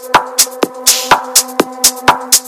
Thank you.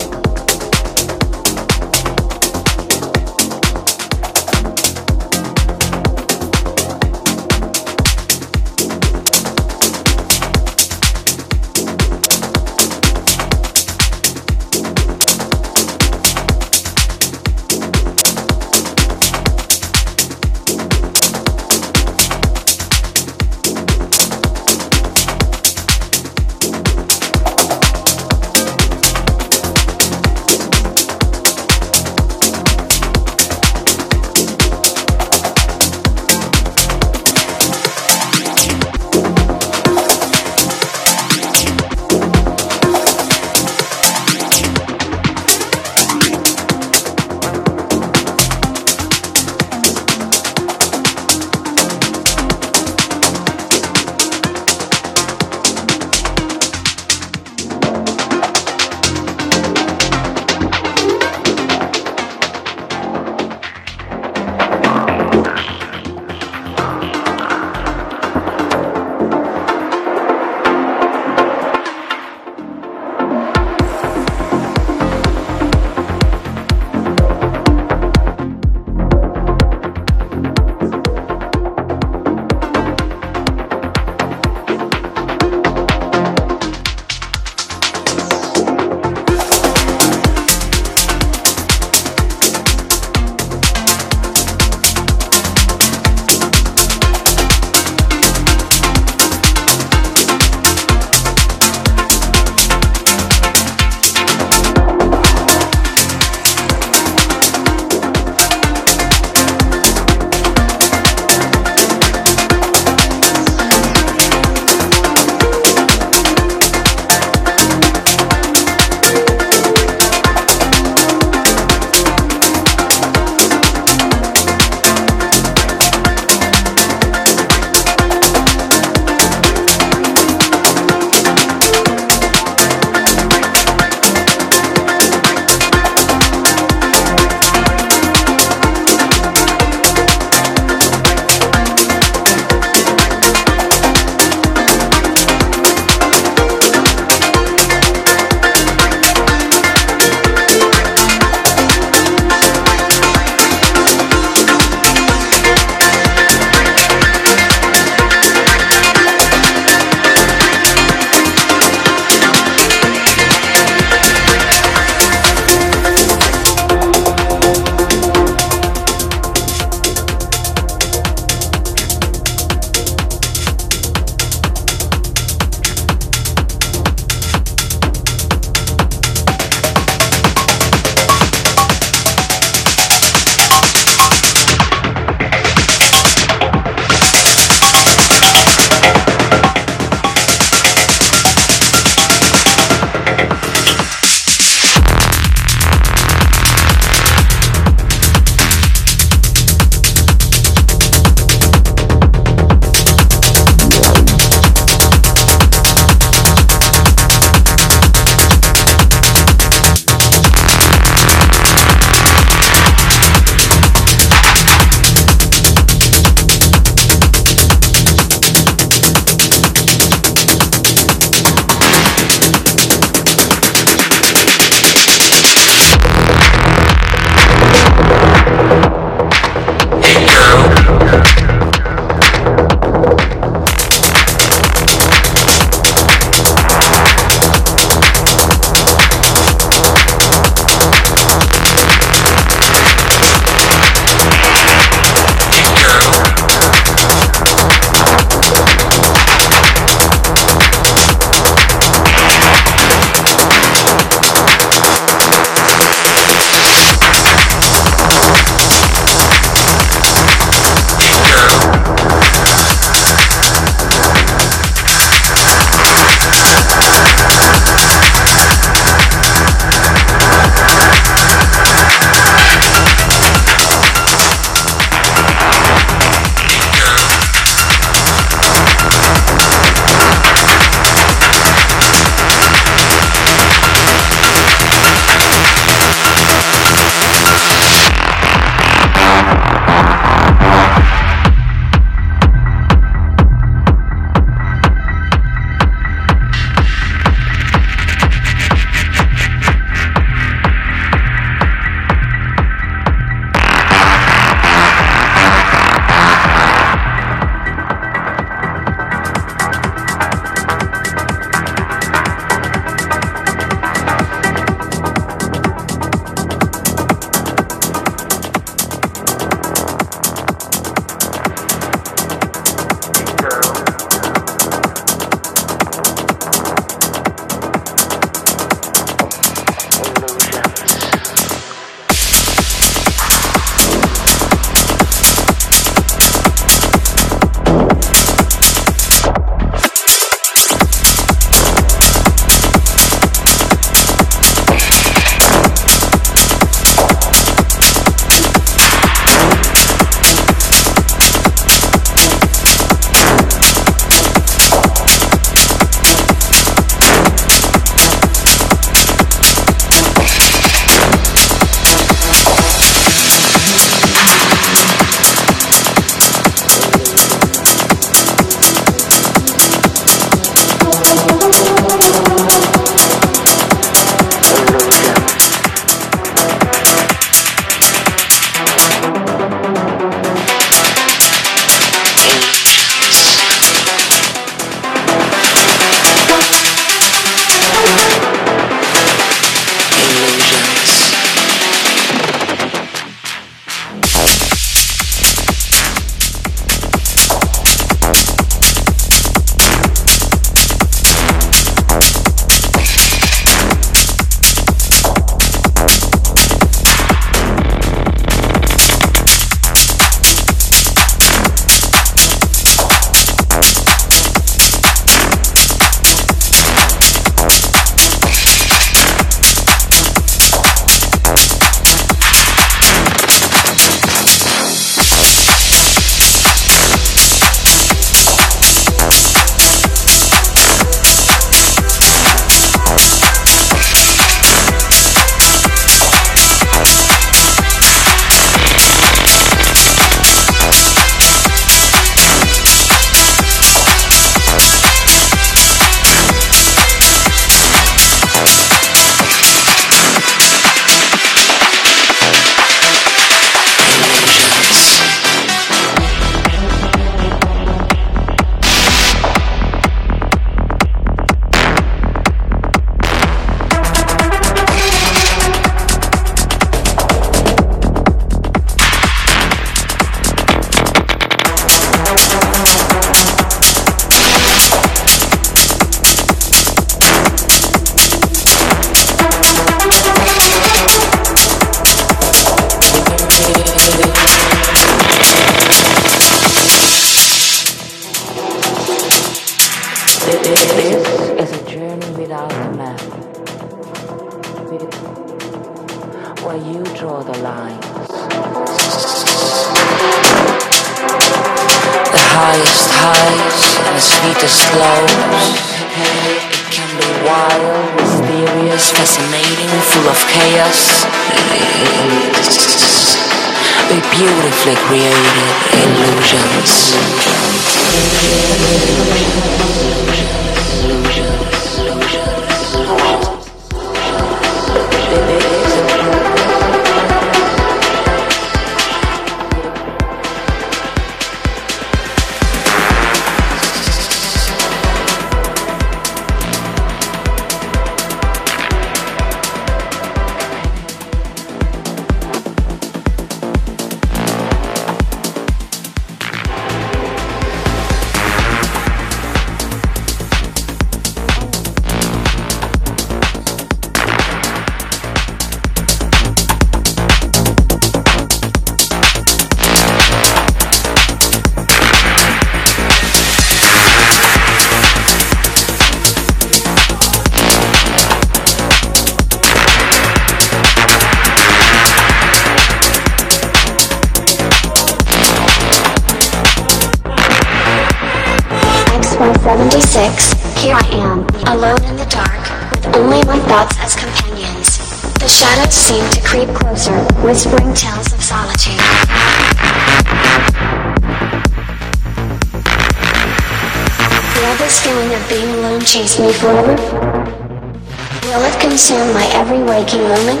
every waking moment?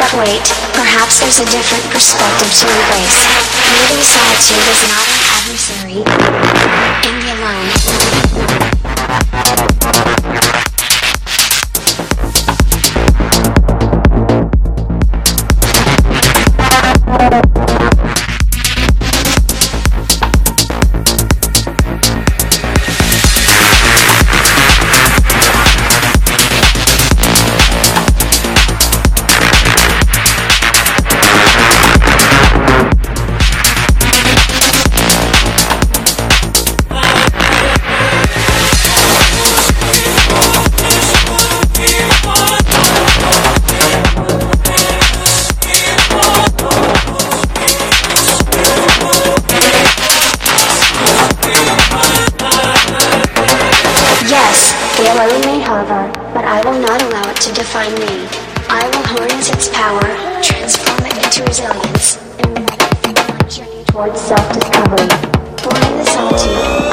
But wait, perhaps there's a different perspective to embrace. Maybe solitude is not an adversary. to define me. I will harness its power, transform it into resilience, and journey towards self-discovery. Born in the solitude.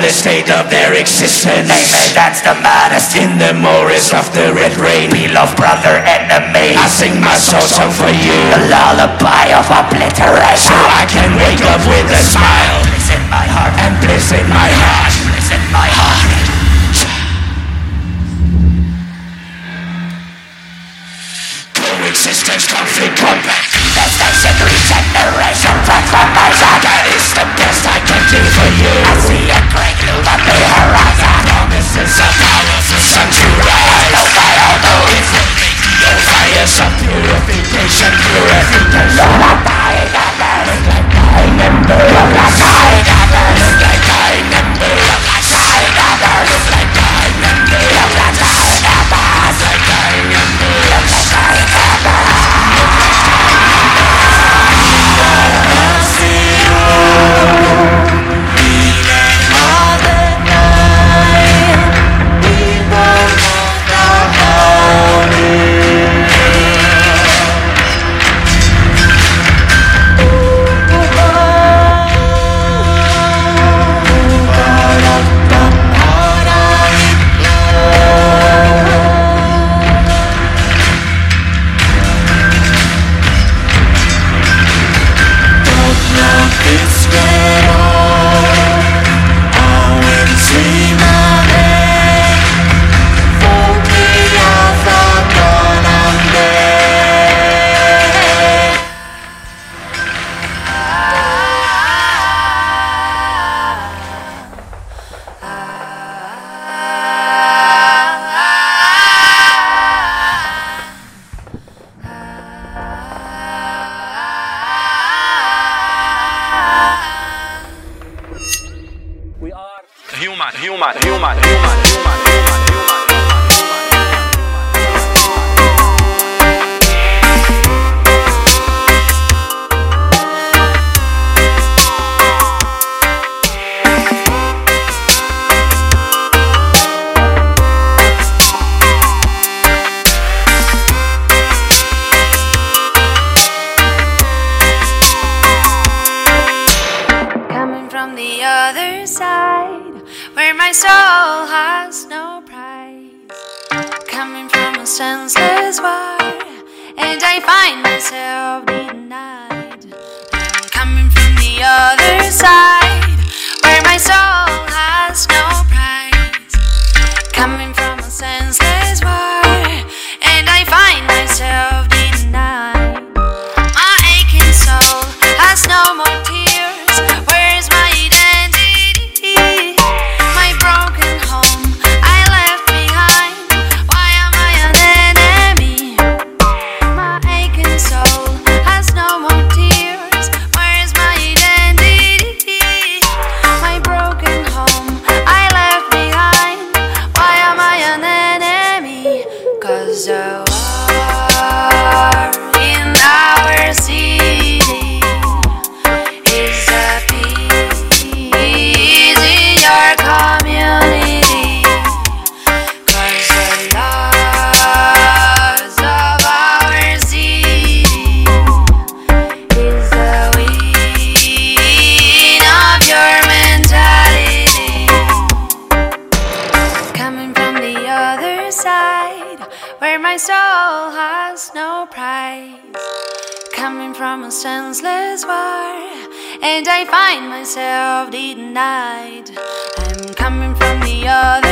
the state of their existence. Amen, that's the maddest in the Morris of the Red Rain. We love brother, enemy. I sing my soul song for you. The lullaby of obliteration. So I can wake up with a smile. Bliss in my heart. And bliss in my heart. Bliss in my heart. Coexistence, conflict, combat. That's the from generation transformation. That is the best for you. I see a great loop on the horizon Promises of hours of sanctuary No fire, no evil No fire, some purification Purification You're not dying of this Look like dying embers Look like dying embers Look like dying embers Look like dying embers coming from the other